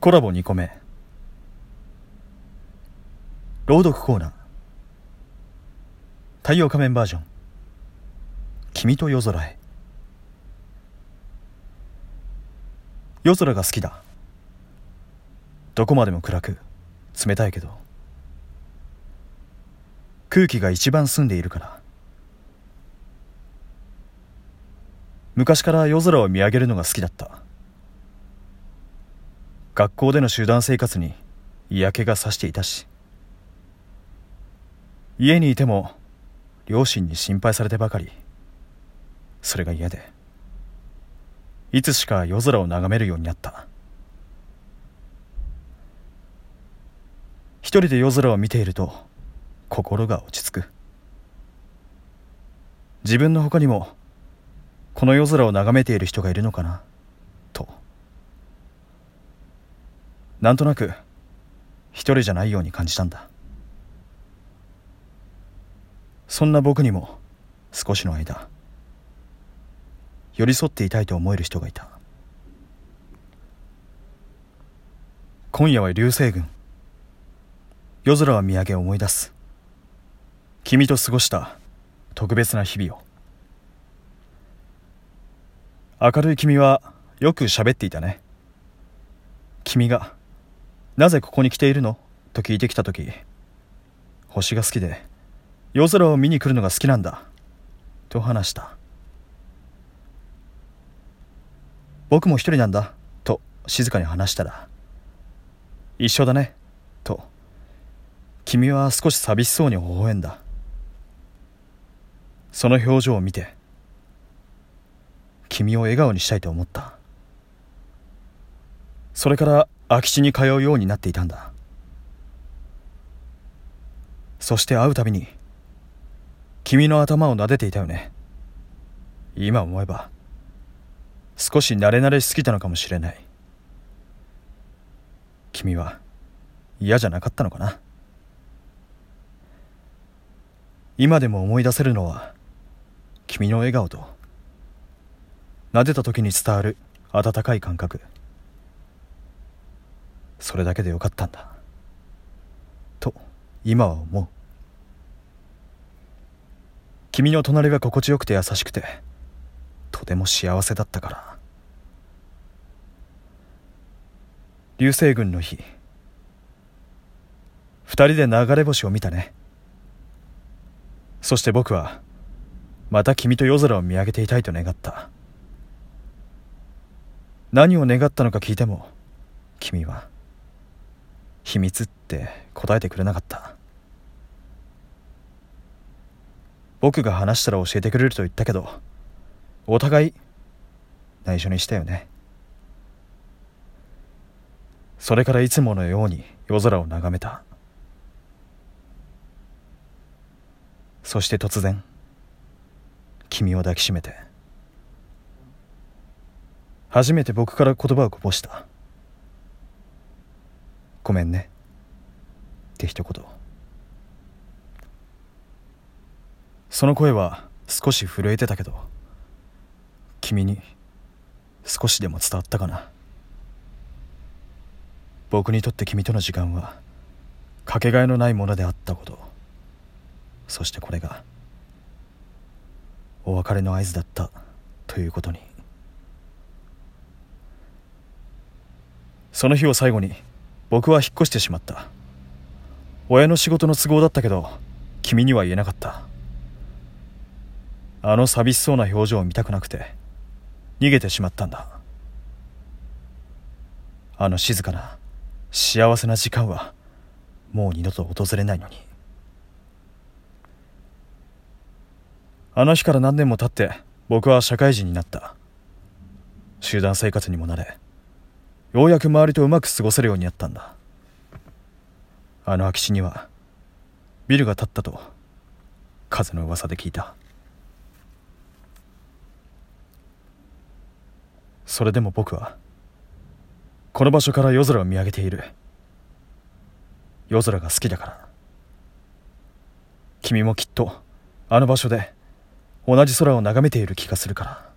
コラボ2個目。朗読コーナー。太陽仮面バージョン。君と夜空へ。夜空が好きだ。どこまでも暗く冷たいけど。空気が一番澄んでいるから。昔から夜空を見上げるのが好きだった。学校での集団生活に嫌気がさしていたし家にいても両親に心配されてばかり。それが嫌で。いつしか夜空を眺めるようになった。一人で夜空を見ていると心が落ち着く。自分の他にもこの夜空を眺めている人がいるのかなとなんとなく一人じゃないように感じたんだ。そんな僕にも少しの間寄り添っていたいと思える人がいた。今夜は流星群。夜空を見上げ思い出す。君と過ごした特別な日々を。明るい君はよく喋っていたね。君がなぜここに来ているの？と聞いてきた時星が好きで夜空を見に来るのが好きなんだと話した。僕も一人なんだと静かに話したら一緒だねと。君は少し寂しそうに微笑んだ。その表情を見て君を笑顔にしたいと思った。それから空き地に通うようになっていたんだ。そして会うたびに君の頭を撫でていたよね。今思えば少し慣れ慣れしすぎたのかもしれない。君は嫌じゃなかったのかな。今でも思い出せるのは君の笑顔と撫でた時に伝わる温かい感覚。それだけでよかったんだ。と今は思う。君の隣が心地よくて優しくてとても幸せだったから。流星群の日。二人で流れ星を見たね。そして僕はまた君と夜空を見上げていたいと願った。何を願ったのか聞いても君は秘密って答えてくれなかった。僕が話したら教えてくれると言ったけどお互い内緒にしたよね。それからいつものように夜空を眺めた。そして突然君を抱きしめて。初めて僕から言葉をこぼした。ごめんね。って一言その声は少し震えてたけど君に少しでも伝わったかな。僕にとって君との時間はかけがえのないものであったこと。そしてこれがお別れの合図だったということに。その日を最後に僕は引っ越してしまった。親の仕事の都合だったけど君には言えなかった。あの寂しそうな表情を見たくなくて逃げてしまったんだ。あの静かな幸せな時間はもう二度と訪れないのに。あの日から何年も経って僕は社会人になった。集団生活にも慣れようやく周りとうまく過ごせるようになったんだ。あの空き地にはビルが建ったと風の噂で聞いた。それでも僕はこの場所から夜空を見上げている。夜空が好きだから。君もきっとあの場所で同じ空を眺めている気がするから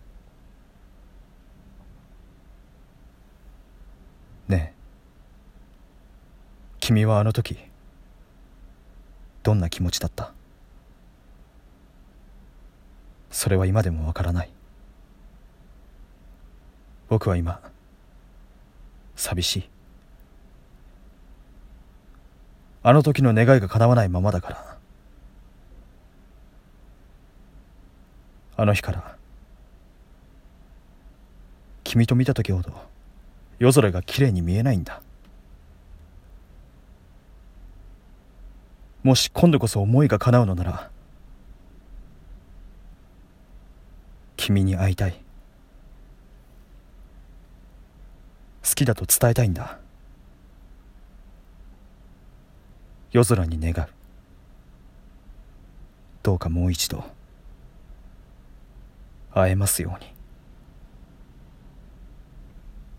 ねえ君はあの時どんな気持ちだった？それは今でもわからない。僕は今寂しい。あの時の願いが叶わないままだから。あの日から君と見た時ほど夜空がきれいに見えないんだ。もし今度こそ思いが叶うのなら君に会いたい。好きだと伝えたいんだ。夜空に願う。どうかもう一度会えますように。